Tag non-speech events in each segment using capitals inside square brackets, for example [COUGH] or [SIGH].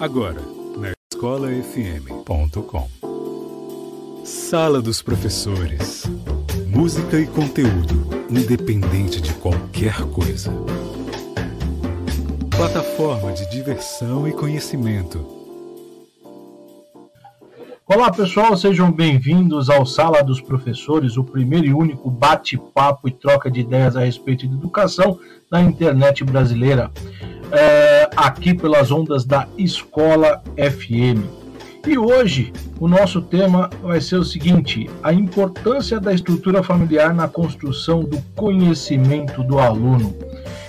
Agora, na escolafm.com. Sala dos Professores. Música e conteúdo, independente de qualquer coisa. Plataforma de diversão e conhecimento. Olá pessoal, sejam bem-vindos ao Sala dos Professores, o primeiro e único bate-papo e troca de ideias a respeito de educação na internet brasileira é, aqui pelas ondas da Escola FM. E hoje o nosso tema vai ser o seguinte: a importância da estrutura familiar na construção do conhecimento do aluno.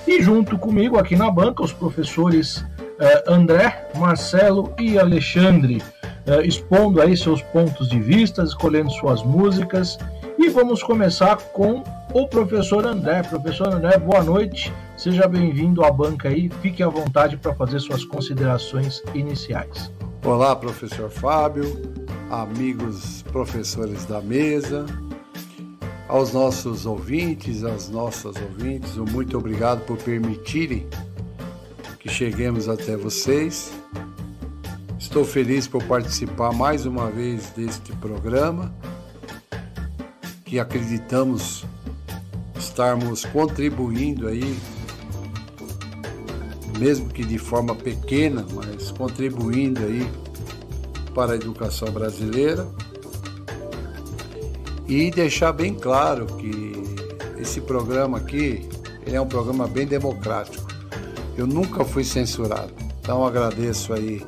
E junto comigo aqui na banca, os professores eh, André, Marcelo e Alexandre, eh, expondo aí seus pontos de vista, escolhendo suas músicas. E vamos começar com o professor André. Professor André, boa noite. Seja bem-vindo à banca aí. Fique à vontade para fazer suas considerações iniciais. Olá, professor Fábio, amigos professores da mesa, aos nossos ouvintes, às nossas ouvintes, muito obrigado por permitirem que cheguemos até vocês. Estou feliz por participar mais uma vez deste programa, que acreditamos estarmos contribuindo aí, mesmo que de forma pequena, mas contribuindo aí para a educação brasileira e deixar bem claro que esse programa aqui é um programa bem democrático. Eu nunca fui censurado. Então agradeço aí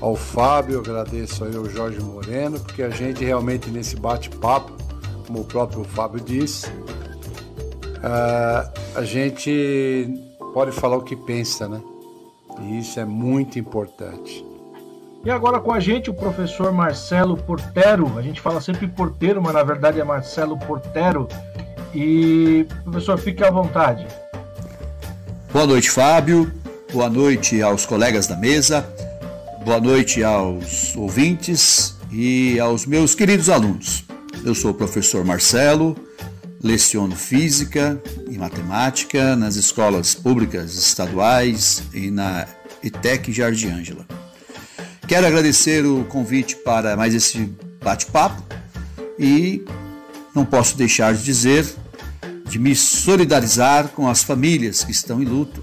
ao Fábio, agradeço aí ao Jorge Moreno, porque a gente realmente nesse bate-papo, como o próprio Fábio disse, uh, a gente pode falar o que pensa, né? E isso é muito importante. E agora com a gente o professor Marcelo Portero. A gente fala sempre porteiro, mas na verdade é Marcelo Portero. E professor, fique à vontade. Boa noite, Fábio. Boa noite aos colegas da mesa. Boa noite aos ouvintes e aos meus queridos alunos. Eu sou o professor Marcelo, leciono física e matemática nas escolas públicas estaduais e na ETEC Jardim Ângela. Quero agradecer o convite para mais esse bate-papo e não posso deixar de dizer de me solidarizar com as famílias que estão em luto,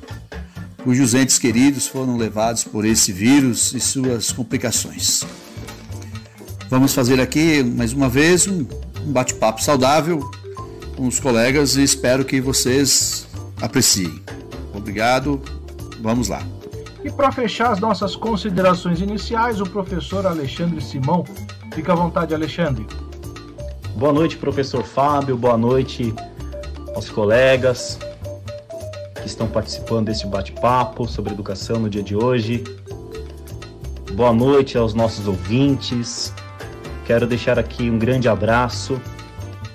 cujos entes queridos foram levados por esse vírus e suas complicações. Vamos fazer aqui mais uma vez um bate-papo saudável com os colegas e espero que vocês apreciem. Obrigado, vamos lá. E para fechar as nossas considerações iniciais, o professor Alexandre Simão. Fica à vontade, Alexandre. Boa noite, professor Fábio. Boa noite aos colegas que estão participando deste bate-papo sobre educação no dia de hoje. Boa noite aos nossos ouvintes. Quero deixar aqui um grande abraço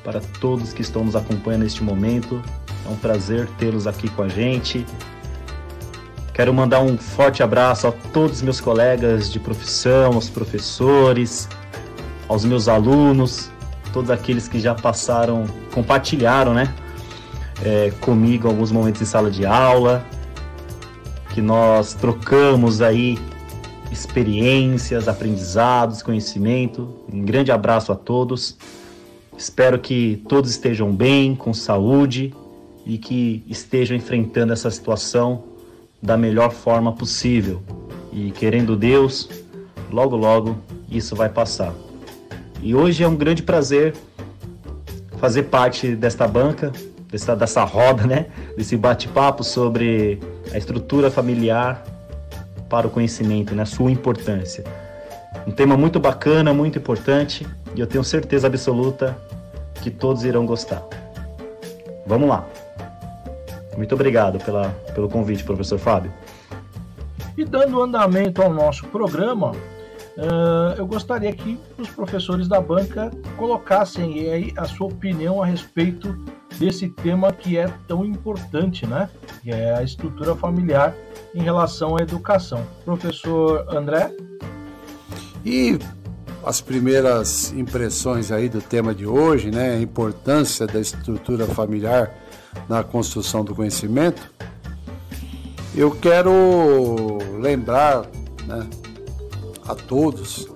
para todos que estão nos acompanhando neste momento. É um prazer tê-los aqui com a gente. Quero mandar um forte abraço a todos os meus colegas de profissão, aos professores, aos meus alunos, todos aqueles que já passaram, compartilharam, né, é, comigo alguns momentos em sala de aula, que nós trocamos aí experiências, aprendizados, conhecimento. Um grande abraço a todos. Espero que todos estejam bem, com saúde e que estejam enfrentando essa situação da melhor forma possível. E querendo Deus, logo logo isso vai passar. E hoje é um grande prazer fazer parte desta banca, dessa, dessa roda, né? Desse bate-papo sobre a estrutura familiar para o conhecimento, né? Sua importância. Um tema muito bacana, muito importante e eu tenho certeza absoluta que todos irão gostar. Vamos lá! Muito obrigado pela, pelo convite, professor Fábio. E dando andamento ao nosso programa, uh, eu gostaria que os professores da banca colocassem aí a sua opinião a respeito desse tema que é tão importante, né? Que é a estrutura familiar em relação à educação. Professor André? E as primeiras impressões aí do tema de hoje, né? A importância da estrutura familiar na construção do conhecimento, eu quero lembrar né, a todos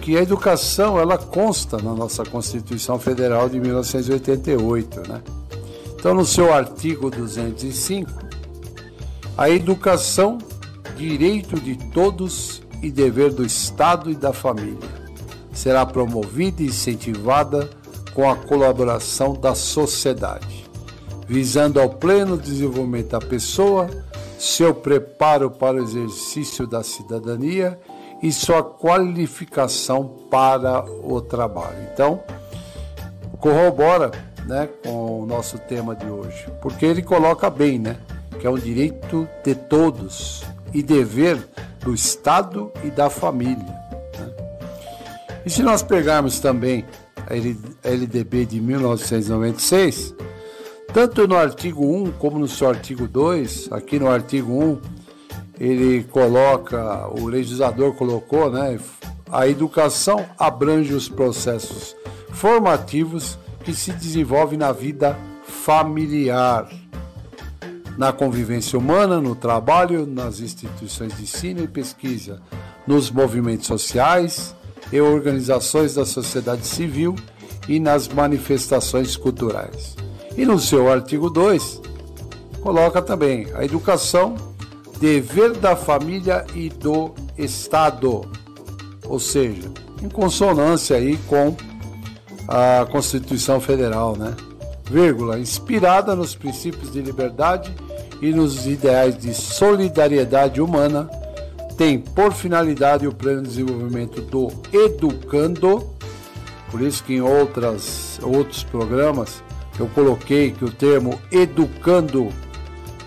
que a educação ela consta na nossa Constituição Federal de 1988, né? Então, no seu artigo 205, a educação, direito de todos e dever do Estado e da família, será promovida e incentivada com a colaboração da sociedade, visando ao pleno desenvolvimento da pessoa, seu preparo para o exercício da cidadania e sua qualificação para o trabalho. Então, corrobora né, com o nosso tema de hoje, porque ele coloca bem, né, que é um direito de todos e dever do Estado e da família. E se nós pegarmos também a LDB de 1996, tanto no artigo 1 como no seu artigo 2, aqui no artigo 1, ele coloca, o legislador colocou, né? A educação abrange os processos formativos que se desenvolvem na vida familiar, na convivência humana, no trabalho, nas instituições de ensino e pesquisa, nos movimentos sociais e organizações da sociedade civil e nas manifestações culturais. E no seu artigo 2, coloca também a educação dever da família e do Estado, ou seja, em consonância aí com a Constituição Federal, né? Vírgula, inspirada nos princípios de liberdade e nos ideais de solidariedade humana, tem por finalidade o pleno desenvolvimento do educando. Por isso que em outras, outros programas eu coloquei que o termo educando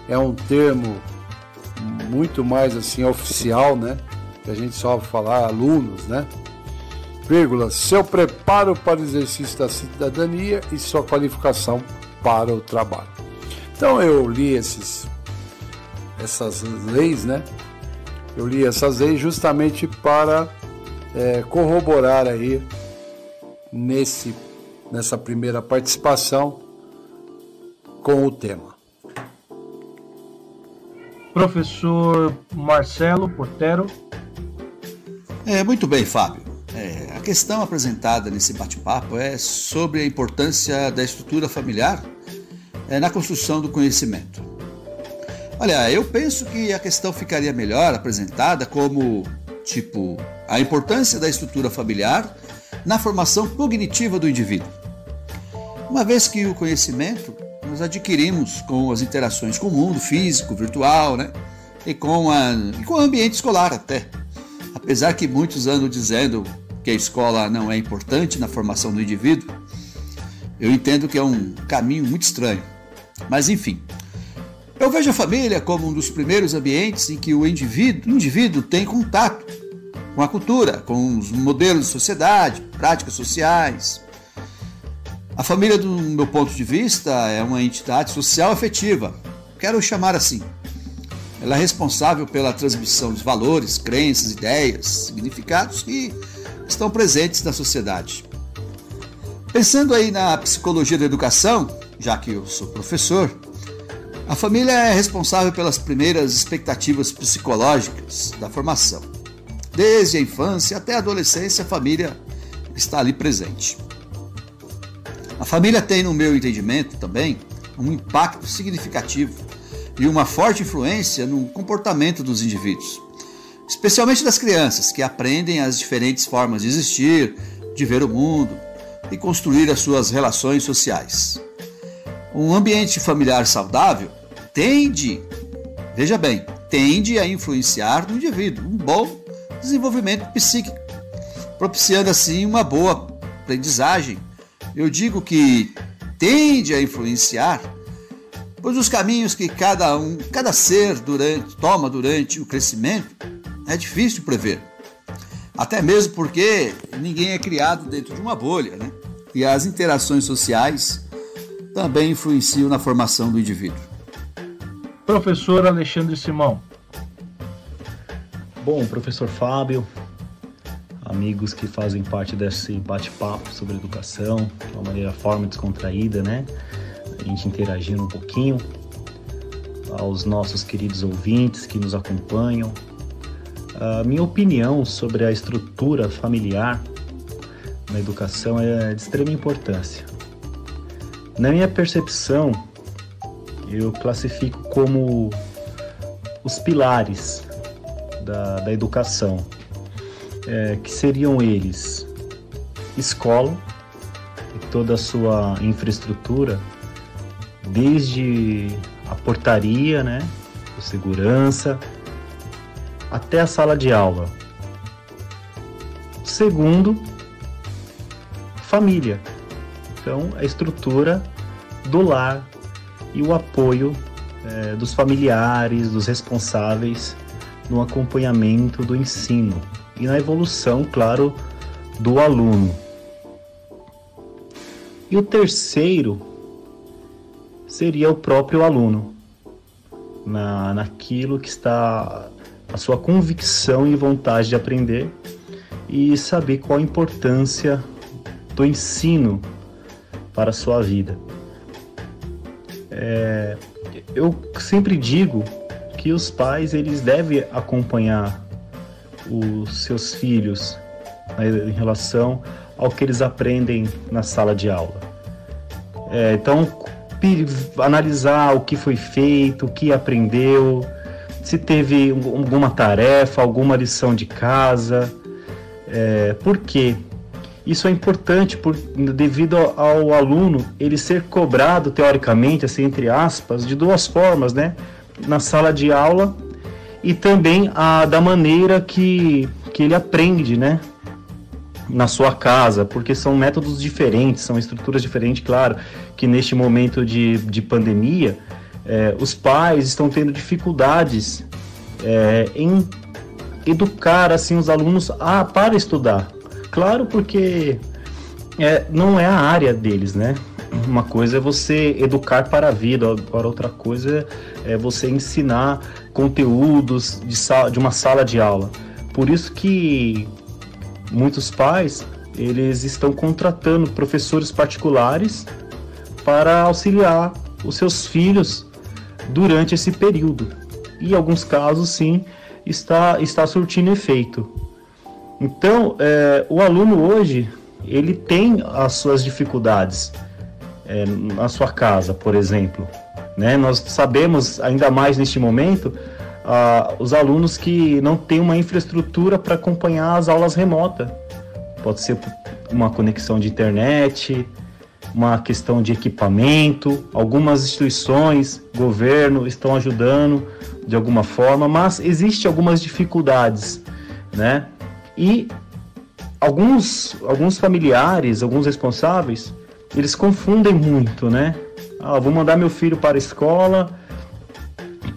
é um termo muito mais assim oficial, né? Que a gente só falar alunos, né? Vírgula, seu preparo para o exercício da cidadania e sua qualificação para o trabalho. Então eu li esses, essas leis, né? Eu li essas leis justamente para é, corroborar aí nesse, nessa primeira participação com o tema. Professor Marcelo Portero. É, muito bem, Fábio. É, a questão apresentada nesse bate-papo é sobre a importância da estrutura familiar é, na construção do conhecimento. Olha, eu penso que a questão ficaria melhor apresentada como, tipo, a importância da estrutura familiar na formação cognitiva do indivíduo. Uma vez que o conhecimento nós adquirimos com as interações com o mundo físico, virtual, né? E com, a, e com o ambiente escolar até. Apesar que muitos andam dizendo que a escola não é importante na formação do indivíduo, eu entendo que é um caminho muito estranho. Mas enfim, eu vejo a família como um dos primeiros ambientes em que o indivíduo, indivíduo tem contato com a cultura, com os modelos de sociedade, práticas sociais, a família, do meu ponto de vista, é uma entidade social afetiva. Quero chamar assim. Ela é responsável pela transmissão dos valores, crenças, ideias, significados que estão presentes na sociedade. Pensando aí na psicologia da educação, já que eu sou professor, a família é responsável pelas primeiras expectativas psicológicas da formação. Desde a infância até a adolescência, a família está ali presente. A família tem, no meu entendimento também, um impacto significativo e uma forte influência no comportamento dos indivíduos, especialmente das crianças, que aprendem as diferentes formas de existir, de ver o mundo e construir as suas relações sociais. Um ambiente familiar saudável tende, veja bem, tende a influenciar no indivíduo um bom desenvolvimento psíquico, propiciando assim uma boa aprendizagem eu digo que tende a influenciar, pois os caminhos que cada um, cada ser durante, toma durante o crescimento é difícil prever. Até mesmo porque ninguém é criado dentro de uma bolha, né? E as interações sociais também influenciam na formação do indivíduo. Professor Alexandre Simão. Bom, professor Fábio, amigos que fazem parte desse bate-papo sobre educação, de uma maneira forma descontraída, né? A gente interagindo um pouquinho, aos nossos queridos ouvintes que nos acompanham. A minha opinião sobre a estrutura familiar na educação é de extrema importância. Na minha percepção, eu classifico como os pilares da, da educação, é, que seriam eles escola e toda a sua infraestrutura, desde a portaria, né, o segurança, até a sala de aula. Segundo, família. Então, a estrutura do lar e o apoio é, dos familiares, dos responsáveis no acompanhamento do ensino e na evolução, claro, do aluno. E o terceiro seria o próprio aluno, na, naquilo que está a sua convicção e vontade de aprender e saber qual a importância do ensino para a sua vida. É, eu sempre digo que os pais eles devem acompanhar os seus filhos né, em relação ao que eles aprendem na sala de aula. É, então, analisar o que foi feito, o que aprendeu, se teve alguma tarefa, alguma lição de casa. É, por quê? Isso é importante por, devido ao, aluno ele ser cobrado teoricamente, assim entre aspas, de duas formas, né? Na sala de aula e também a, da maneira que, que ele aprende, né? Na sua casa, porque são métodos diferentes, são estruturas diferentes, claro, que neste momento de, de pandemia, é, os pais estão tendo dificuldades é, em educar assim os alunos a, para estudar, Claro, porque é, não é a área deles, né? Uma coisa é você educar para a vida, agora outra coisa é você ensinar conteúdos de, sala, de uma sala de aula. Por isso que muitos pais eles estão contratando professores particulares para auxiliar os seus filhos durante esse período. E em alguns casos, sim, está, está surtindo efeito. Então, é, o aluno hoje, ele tem as suas dificuldades é, na sua casa, por exemplo. Né? Nós sabemos, ainda mais neste momento, os alunos que não têm uma infraestrutura para acompanhar as aulas remotas. Pode ser uma conexão de internet, uma questão de equipamento. Algumas instituições, governo, estão ajudando de alguma forma, mas existe algumas dificuldades, né? E alguns, alguns familiares, alguns responsáveis, eles confundem muito, né? Ah, vou mandar meu filho para a escola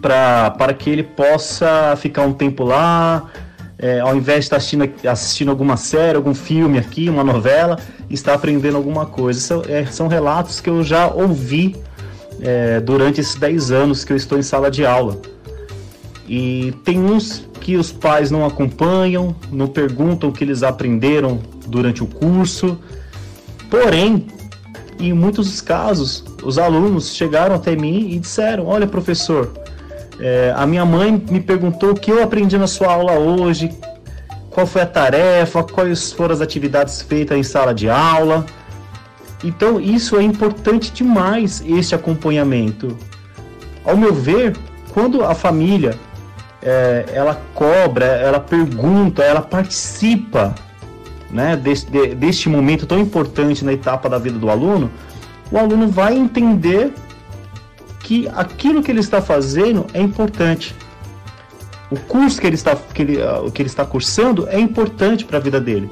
para que ele possa ficar um tempo lá, é, ao invés de estar assistindo, assistindo alguma série, algum filme aqui, uma novela, está aprendendo alguma coisa. São, é, são relatos que eu já ouvi é, durante esses 10 anos que eu estou em sala de aula. E tem uns que os pais não acompanham, não perguntam o que eles aprenderam durante o curso. Porém, em muitos casos, os alunos chegaram até mim e disseram: Olha, professor, é, a minha mãe me perguntou o que eu aprendi na sua aula hoje, qual foi a tarefa, quais foram as atividades feitas em sala de aula. Então, isso é importante demais, este acompanhamento. Ao meu ver, quando a família é, ela cobra, ela pergunta, ela participa né, deste, de, deste momento tão importante na etapa da vida do aluno, o aluno vai entender que aquilo que ele está fazendo é importante. O curso que ele está, que ele, uh, que ele está cursando é importante para a vida dele.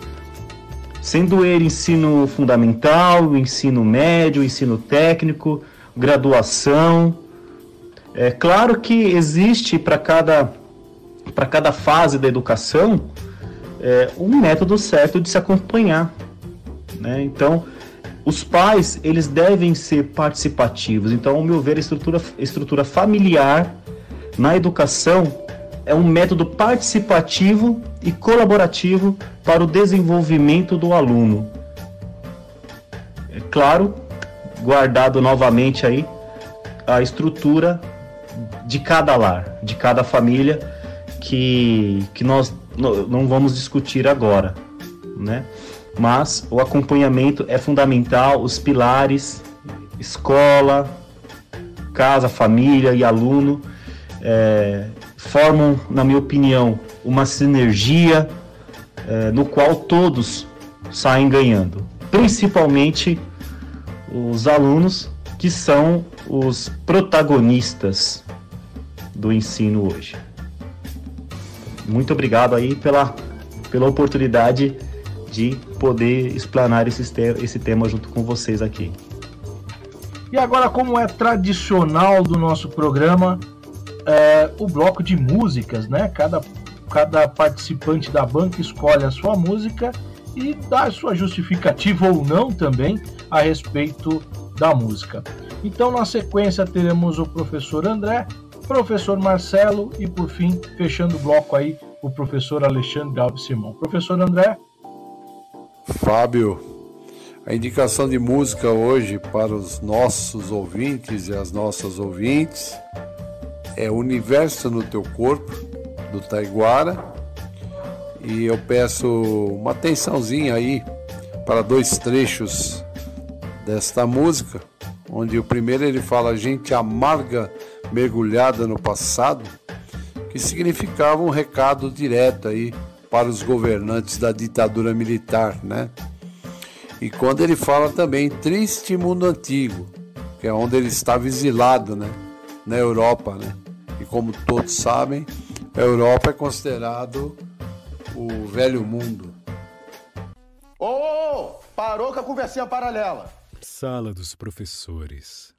Sendo ele ensino fundamental, ensino médio, ensino técnico, graduação, é claro que existe para cada, para cada fase da educação é, um método certo de se acompanhar. Né? Então, os pais eles devem ser participativos. Então, ao meu ver, a estrutura, estrutura familiar na educação é um método participativo e colaborativo para o desenvolvimento do aluno. É claro, guardado novamente aí a estrutura de cada lar, de cada família, que, que nós não vamos discutir agora, né? Mas o acompanhamento é fundamental, os pilares, escola, casa, família e aluno é, formam, na minha opinião, uma sinergia é, no qual todos saem ganhando, principalmente os alunos que são os protagonistas do ensino hoje. Muito obrigado aí pela, pela oportunidade de poder explanar esse, esse tema junto com vocês aqui. E agora, como é tradicional do nosso programa, é, o bloco de músicas, né? Cada, cada participante da banca escolhe a sua música e dá a sua justificativa ou não também a respeito da música. Então, na sequência, teremos o professor André, professor Marcelo e, por fim, fechando o bloco aí, o professor Alexandre Alves Simão. Professor André. Fábio, a indicação de música hoje para os nossos ouvintes e as nossas ouvintes é Universo no Teu Corpo, do Taiguara. E eu peço uma atençãozinha aí para dois trechos desta música, onde o primeiro ele fala gente amarga mergulhada no passado, que significava um recado direto aí para os governantes da ditadura militar, né? E quando ele fala também triste mundo antigo, que é onde ele estava exilado, né? Na Europa, né? E como todos sabem, a Europa é considerado o velho mundo. Ô, oh, oh, parou com a conversinha paralela. Sala dos professores.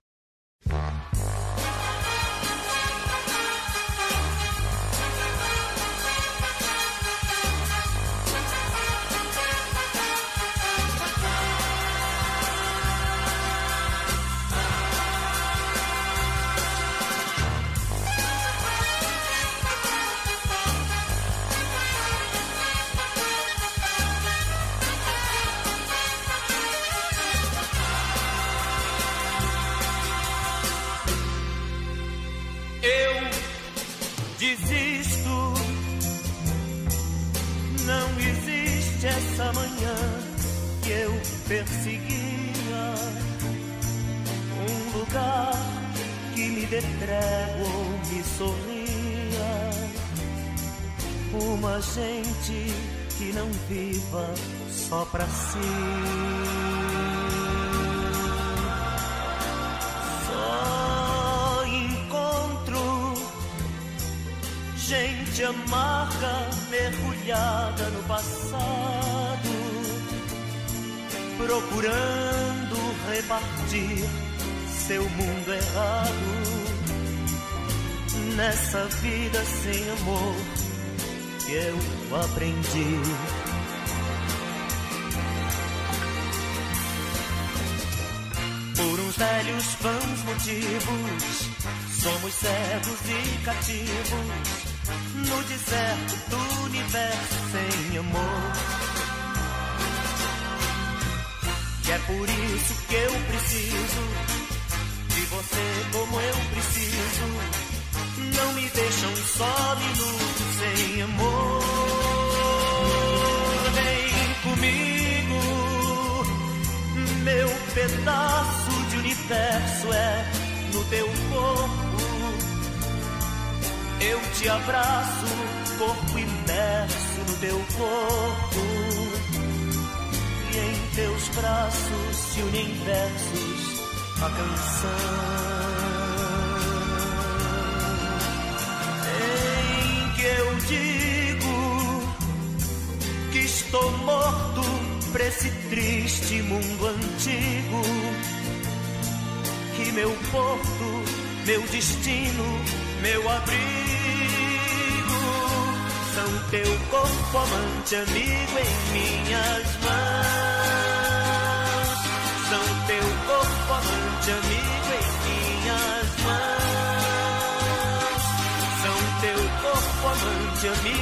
Perseguia. Um lugar que me dê trégua me sorria. Uma gente que não viva só pra si gente amarga mergulhada no passado procurando repartir seu mundo errado nessa vida sem amor que eu aprendi. Por uns velhos vãos motivos, somos cegos e cativos no deserto do universo sem amor. E é por isso que eu preciso de você como eu preciso. Não me deixam só minutos sem amor. Vem comigo, meu pedaço de universo é no teu corpo. Te abraço, corpo imerso no teu corpo. Em teus braços se unem versos a canção. Em que eu digo que estou morto pra esse triste mundo antigo. Que meu porto, meu destino, meu abrigo teu corpo amante amigo em minhas mãos. São teu corpo amante amigo em minhas mãos. São teu corpo amante amigo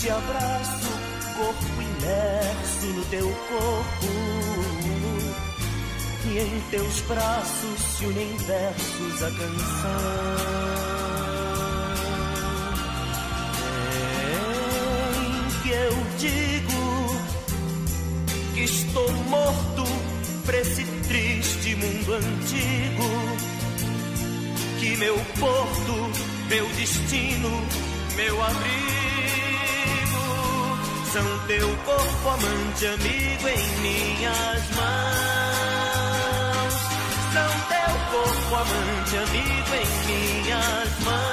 te abraço, corpo imerso no teu corpo. E em teus braços se unem versos a canção. Em que eu digo que estou morto pra esse triste mundo antigo. Que meu porto, meu destino, meu abrigo são teu corpo amante, amigo em minhas mãos. São teu corpo amante, amigo em minhas mãos.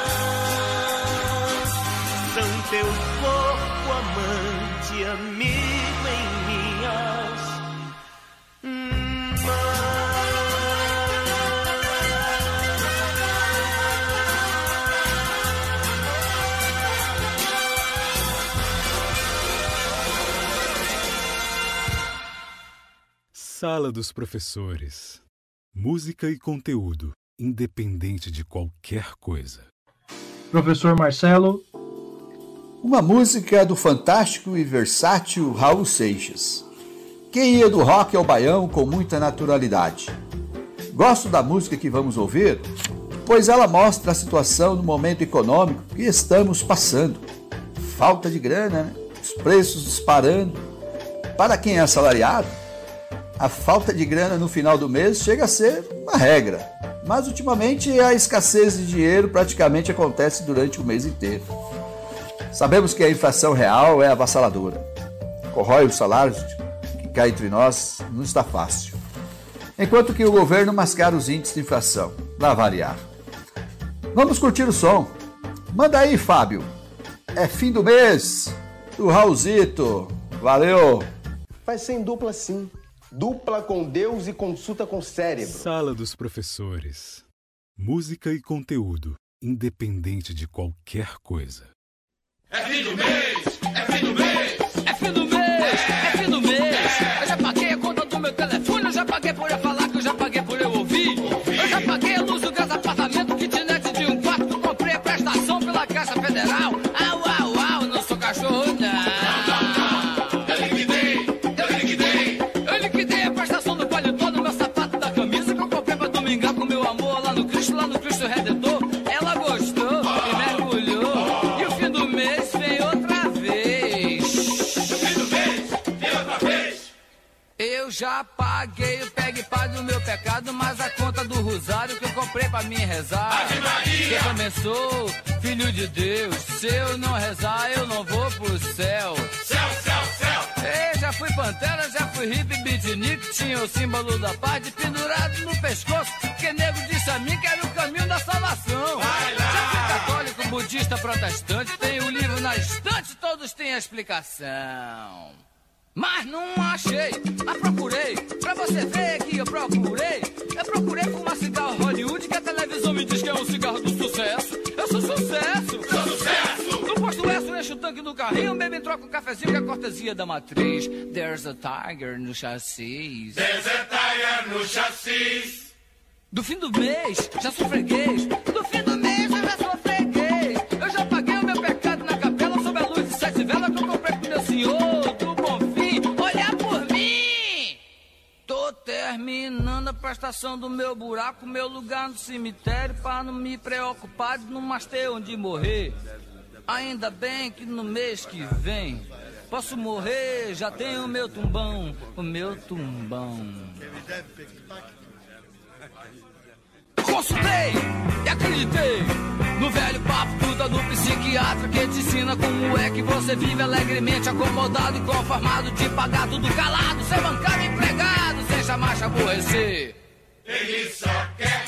São teu corpo amante, amigo Sala dos Professores. Música e conteúdo, independente de qualquer coisa. Professor Marcelo. Uma música do fantástico e versátil Raul Seixas. Que ia do rock ao baião com muita naturalidade. Gosto da música que vamos ouvir, pois ela mostra a situação no momento econômico que estamos passando. Falta de grana, né? os preços disparando. Para quem é assalariado, a falta de grana no final do mês chega a ser uma regra. Mas ultimamente a escassez de dinheiro praticamente acontece durante o mês inteiro. Sabemos que a inflação real é avassaladora. Corrói os salários, que cá entre nós não está fácil. Enquanto que o governo mascara os índices de inflação, lá variar. Vamos curtir o som. Manda aí, Fábio. É fim do mês. Do Raulzito. Valeu. Vai ser em dupla sim. Dupla com Deus e consulta com o cérebro. Sala dos Professores. Música e conteúdo, independente de qualquer coisa. É fim do mês! É fim do mês! Lá no Cristo, Redentor. Ela gostou e mergulhou. E o fim do mês vem outra vez. O fim do mês vem outra vez. Eu já paguei o pegue pai do meu pecado, mas a conta do rosário que eu comprei pra mim rezar. Ave Maria! Que sou filho de Deus. Se eu não rezar, eu não vou pro céu. Céu, céu, céu! Ei, já fui pantera, já fui hippie, beatnik, tinha o símbolo da paz pendurado no pescoço. Que nego disse a mim que era o caminho da salvação. Vai lá! Já fui católico, budista, protestante, tem o livro na estante, todos têm a explicação. Mas não achei, mas procurei, pra você ver que eu procurei. Eu procurei fumar cigarro Hollywood, que a televisão me diz que é um cigarro do sucesso. Eu sou sucesso! Sou sucesso! No posto S, eu encho o tanque do carrinho, bebo e troco um cafezinho que é cortesia da matriz. There's a tiger no chassis. Desertaia no chassis. Do fim do mês, já sou freguês. Do fim do mês, eu já sou freguês. Eu já paguei o meu pecado na capela sob a luz de sete velas que eu comprei pro meu senhor do bom fim. Olha por mim! Tô terminando a prestação do meu buraco, meu lugar no cemitério, pra não me preocupar de não mais ter onde morrer. Ainda bem que no mês que vem posso morrer, já tenho o meu tumbão, o meu tumbão. Consultei e acreditei no velho papo puta do psiquiatra que te ensina como é que você vive alegremente acomodado e conformado de pagar tudo calado, ser bancário empregado, sem te aborrecer. Ele só quer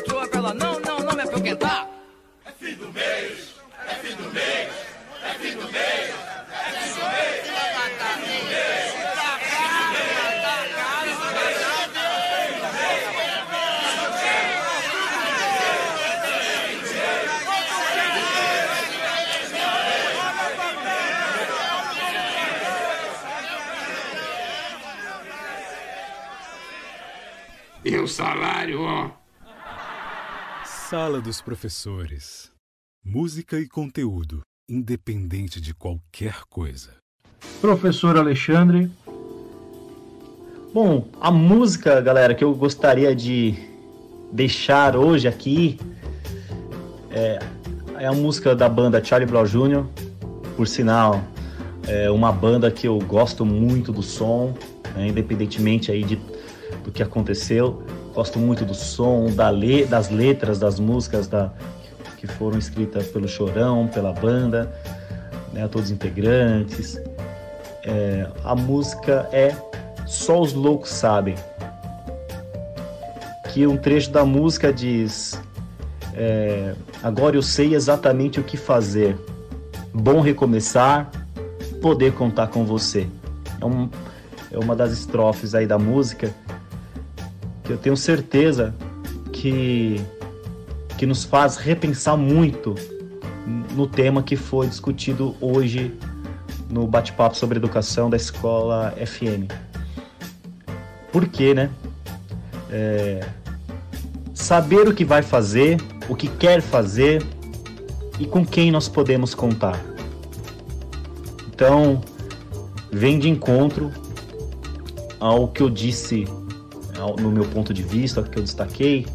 da sua pra ela não, não, não me apoquentar. É fim do mês, é fim do mês, é fim do mês, é fim do mês. E o salário, ó, Sala dos Professores. Música e conteúdo, independente de qualquer coisa. Professor Alexandre. Bom, a música, galera, que eu gostaria de deixar hoje aqui é, é a música da banda Charlie Brown Jr. Por sinal, é uma banda que eu gosto muito do som, né, independentemente aí de, do que aconteceu. Gosto muito do som, da le, das letras das músicas da, que foram escritas pelo Chorão, pela banda, né, todos os integrantes. É, a música é Só os Loucos Sabem. Que um trecho da música diz: é, Agora eu sei exatamente o que fazer. Bom recomeçar, poder contar com você. É, um, é uma das estrofes aí da música que eu tenho certeza que, que nos faz repensar muito no tema que foi discutido hoje no bate-papo sobre educação da escola FM. Por quê, né? É, saber o que vai fazer, o que quer fazer e com quem nós podemos contar. Então, vem de encontro ao que eu disse no meu ponto de vista, que eu destaquei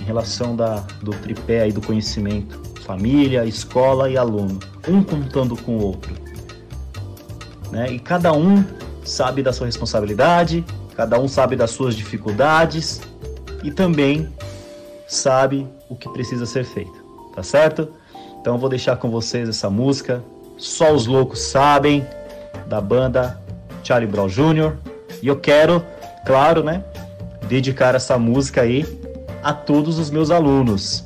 em relação da, do tripé aí do conhecimento, família, escola e aluno, um contando com o outro. Né? E cada um sabe da sua responsabilidade, cada um sabe das suas dificuldades e também sabe o que precisa ser feito, tá certo? Então eu vou deixar com vocês essa música, Só os Loucos Sabem, da banda Charlie Brown Jr. E eu quero, claro, né, dedicar essa música aí a todos os meus alunos,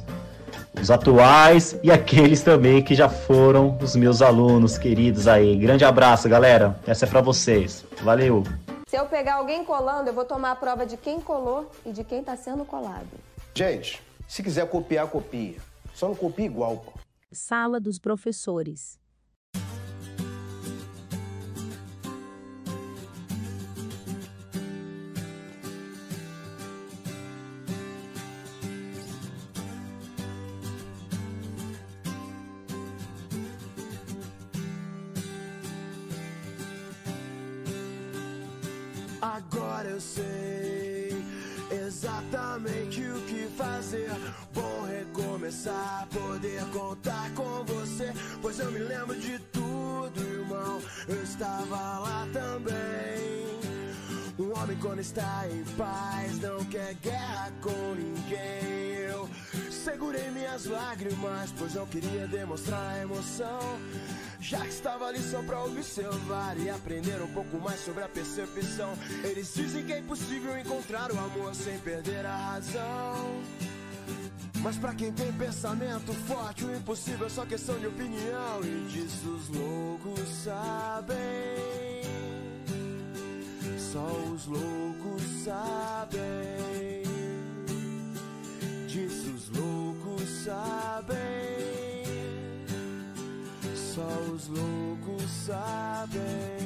os atuais e aqueles também que já foram os meus alunos queridos aí. Grande abraço, galera. Essa é para vocês. Valeu. Se eu pegar alguém colando, eu vou tomar a prova de quem colou e de quem está sendo colado. Gente, se quiser copiar, copia. Só não copia igual, pô. Sala dos Professores. Agora eu sei exatamente o que fazer. Bom recomeçar, poder contar com você. Pois eu me lembro de tudo, irmão. Eu estava lá também. Um homem quando está em paz não quer guerra com ninguém. Segurei minhas lágrimas, pois não queria demonstrar emoção. Já que estava ali só pra observar e aprender um pouco mais sobre a percepção. Eles dizem que é impossível encontrar o amor sem perder a razão. Mas pra quem tem pensamento forte, o impossível é só questão de opinião. E disso os loucos sabem. Só os loucos sabem. Sabem. Só os loucos sabem.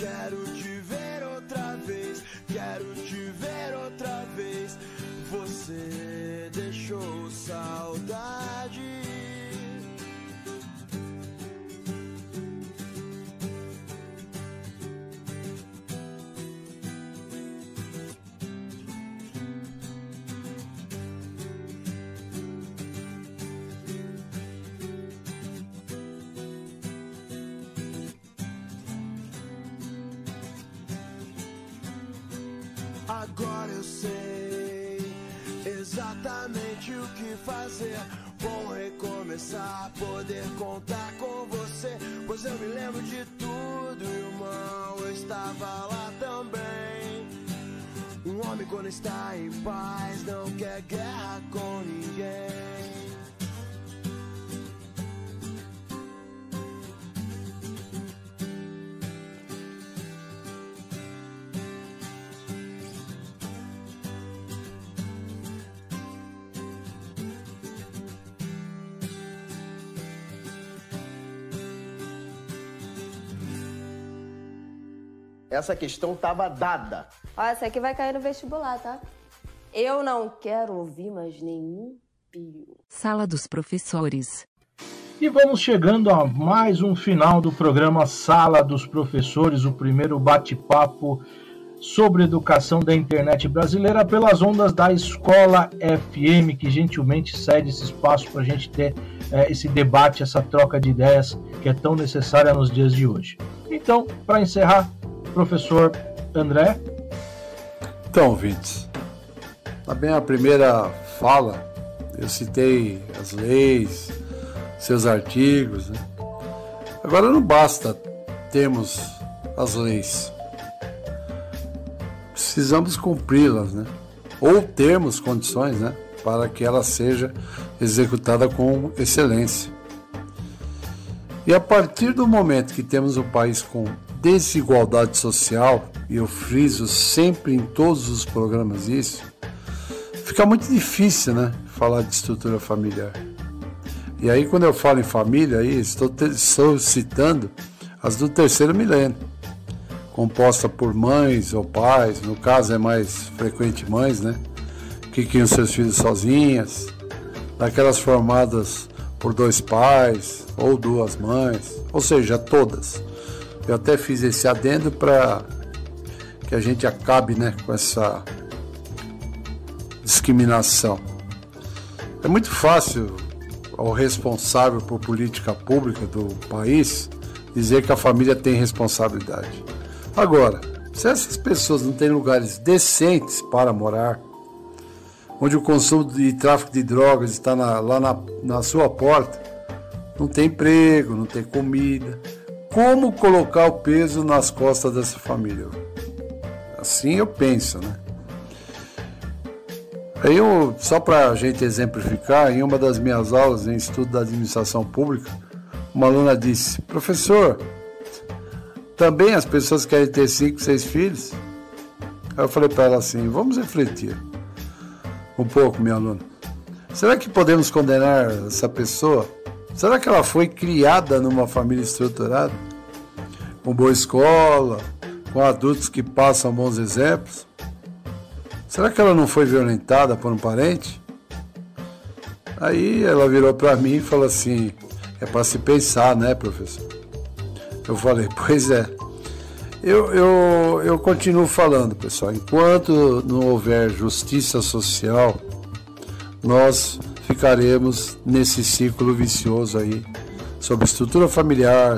Quero te Agora eu sei exatamente o que fazer. Bom recomeçar, poder contar com você. Pois eu me lembro de tudo, irmão. Eu estava lá também. Um homem quando está em paz não quer guerra com ninguém. Essa questão estava dada. Ó, essa aqui vai cair no vestibular, tá? Eu não quero ouvir mais nenhum pio. Sala dos professores. E vamos chegando a mais um final do programa Sala dos Professores, o primeiro bate-papo sobre educação da internet brasileira pelas ondas da Escola FM, que gentilmente cede esse espaço para a gente ter é, esse debate, essa troca de ideias que é tão necessária nos dias de hoje. Então, para encerrar, professor André. Então, ouvintes, na minha primeira fala, eu citei as leis, seus artigos. Né? Agora não basta termos as leis, precisamos cumpri-las, né? ou termos condições né? para que ela seja executada com excelência. E a partir do momento que temos um país com desigualdade social, e eu friso sempre em todos os programas isso, fica muito difícil, né, falar de estrutura familiar. E aí quando eu falo em família, aí estou, estou citando as do terceiro milênio, composta por mães ou pais, no caso é mais frequente mães, né, que criam seus filhos sozinhas, daquelas formadas por dois pais ou duas mães, ou seja, todas eu até fiz esse adendo para que a gente acabe né, com essa discriminação. É muito fácil ao responsável por política pública do país dizer que a família tem responsabilidade. Agora, se essas pessoas não têm lugares decentes para morar, onde o consumo de tráfico de drogas está na, lá na, na sua porta, não tem emprego, não tem comida, como colocar o peso nas costas dessa família. Assim eu penso, né? Aí eu, só para a gente exemplificar, em uma das minhas aulas em estudo da administração pública, uma aluna disse: Professor, também as pessoas querem ter cinco, seis filhos? Aí eu falei para ela assim: Vamos refletir um pouco, minha aluna. Será que podemos condenar essa pessoa Será que ela foi criada numa família estruturada? Com boa escola, com adultos que passam bons exemplos? Será que ela não foi violentada por um parente? Aí ela virou para mim e falou assim: é para se pensar, né, professor? Eu falei: [LAUGHS] pois é. Eu, eu, eu continuo falando, pessoal. Enquanto não houver justiça social, nós ficaremos nesse ciclo vicioso aí sobre estrutura familiar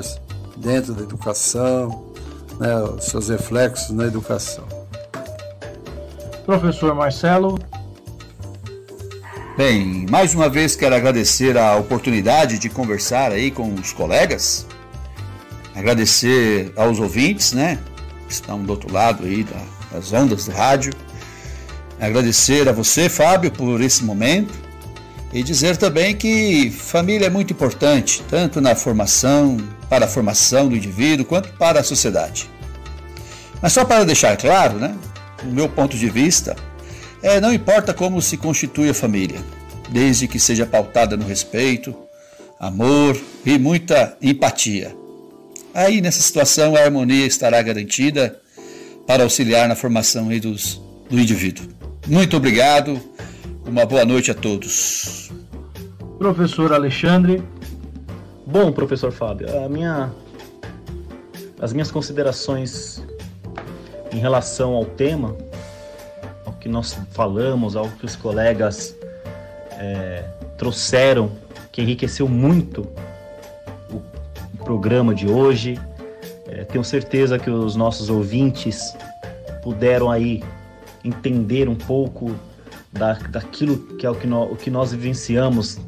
dentro da educação, né, seus reflexos na educação. Professor Marcelo. Bem, mais uma vez quero agradecer a oportunidade de conversar aí com os colegas, agradecer aos ouvintes, né, que estão do outro lado aí das ondas do rádio, agradecer a você, Fábio, por esse momento, e dizer também que família é muito importante, tanto na formação, para a formação do indivíduo, quanto para a sociedade. Mas só para deixar claro, né, o meu ponto de vista, é, não importa como se constitui a família, desde que seja pautada no respeito, amor e muita empatia. Aí, nessa situação, a harmonia estará garantida para auxiliar na formação dos, do indivíduo. Muito obrigado uma boa noite a todos. Professor Alexandre. Bom, professor Fábio, a minha, as minhas considerações em relação ao tema, ao que nós falamos, ao que os colegas é, trouxeram, que enriqueceu muito o, programa de hoje. É, tenho certeza que os nossos ouvintes puderam aí entender um pouco da, daquilo que é o que, nós, o que nós vivenciamos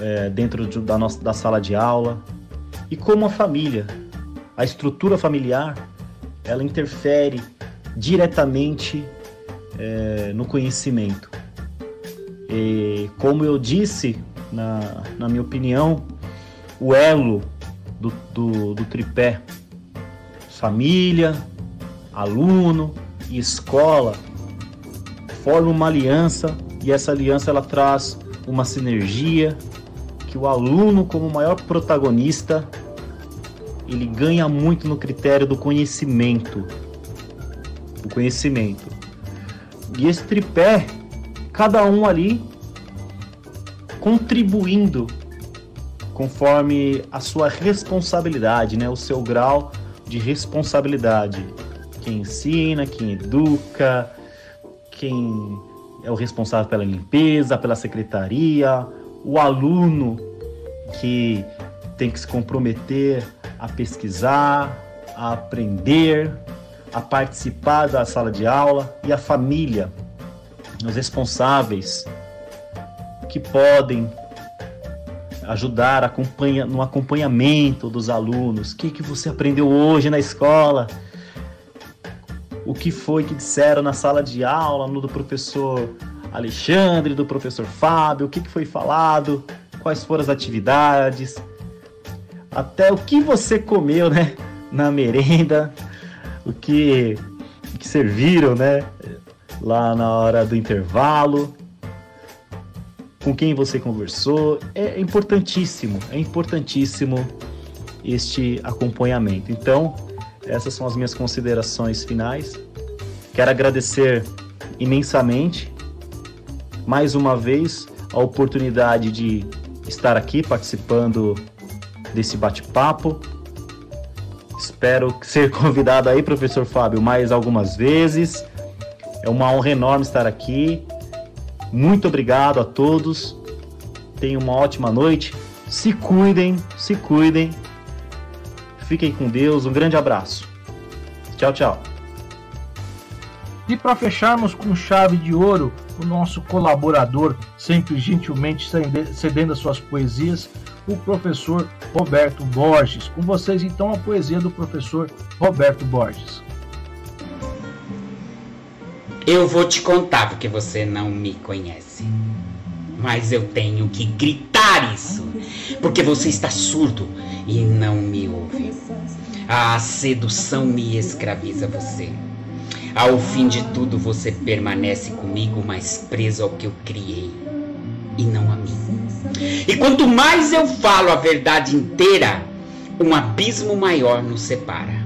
é, dentro de, da, nossa, da sala de aula e como a família, a estrutura familiar, ela interfere diretamente é, no conhecimento. E, como eu disse, na, na minha opinião, o elo do, do, do tripé família, aluno e escola forma uma aliança e essa aliança ela traz uma sinergia que o aluno como maior protagonista ele ganha muito no critério do conhecimento. O conhecimento. E esse tripé cada um ali contribuindo conforme a sua responsabilidade, né, o seu grau de responsabilidade. Quem ensina, quem educa, quem é o responsável pela limpeza, pela secretaria, o aluno que tem que se comprometer a pesquisar, a aprender, a participar da sala de aula e a família, os responsáveis que podem ajudar acompanha, no acompanhamento dos alunos. O que, que você aprendeu hoje na escola? O que foi que disseram na sala de aula, no do professor Alexandre, do professor Fábio? O que, que foi falado? Quais foram as atividades? Até o que você comeu, né? Na merenda, o que, o que serviram, né? Lá na hora do intervalo com quem você conversou. É importantíssimo, é importantíssimo este acompanhamento. Então, essas são as minhas considerações finais. Quero agradecer imensamente, mais uma vez, a oportunidade de estar aqui participando desse bate-papo. Espero ser convidado aí, professor Fábio, mais algumas vezes. É uma honra enorme estar aqui muito obrigado a todos. Tenham uma ótima noite. Se cuidem, se cuidem. Fiquem com Deus. Um grande abraço. Tchau, tchau. E para fecharmos com chave de ouro, o nosso colaborador, sempre gentilmente cedendo as suas poesias, o professor Roberto Borges. Com vocês, então, a poesia do professor Roberto Borges. Eu vou te contar porque você não me conhece. Mas eu tenho que gritar isso, porque você está surdo e não me ouve. A sedução me escraviza você. Ao fim de tudo, você permanece comigo mais preso ao que eu criei e não a mim. E quanto mais eu falo a verdade inteira, um abismo maior nos separa.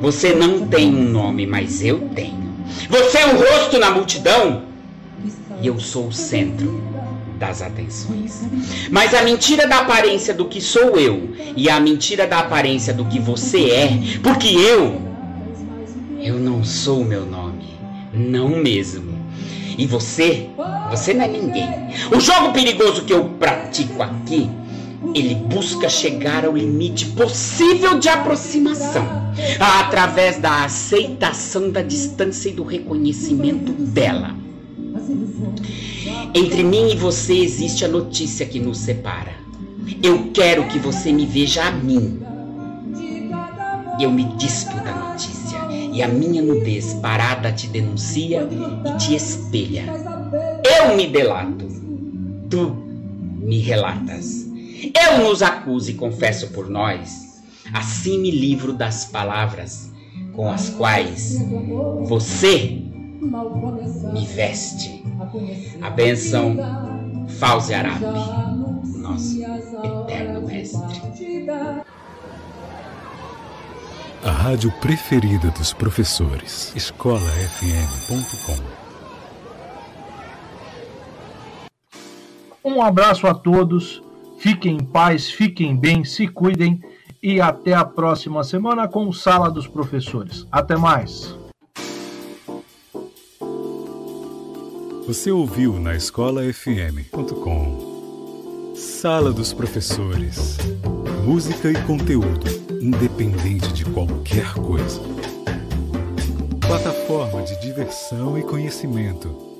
Você não tem um nome, mas eu tenho. Você é o rosto na multidão e eu sou o centro das atenções. Mas a mentira da aparência do que sou eu e a mentira da aparência do que você é, porque eu eu não sou o meu nome, não mesmo. E você, você não é ninguém. O jogo perigoso que eu pratico aqui ele busca chegar ao limite possível de aproximação, através da aceitação da distância e do reconhecimento dela. Entre mim e você existe a notícia que nos separa. Eu quero que você me veja a mim. Eu me dispo da notícia e a minha nudez parada te denuncia e te espelha. Eu me delato. Tu me relatas. Eu nos acuso e confesso por nós, assim me livro das palavras com as quais você me veste. A bênção Fauzi Arabi, nosso eterno mestre. A rádio preferida dos professores. escolafm.com Um abraço a todos Fiquem em paz, fiquem bem, se cuidem e até a próxima semana com Sala dos Professores. Até mais! Você ouviu na escolafm.com Sala dos Professores. Música e conteúdo, independente de qualquer coisa. plataforma de diversão e conhecimento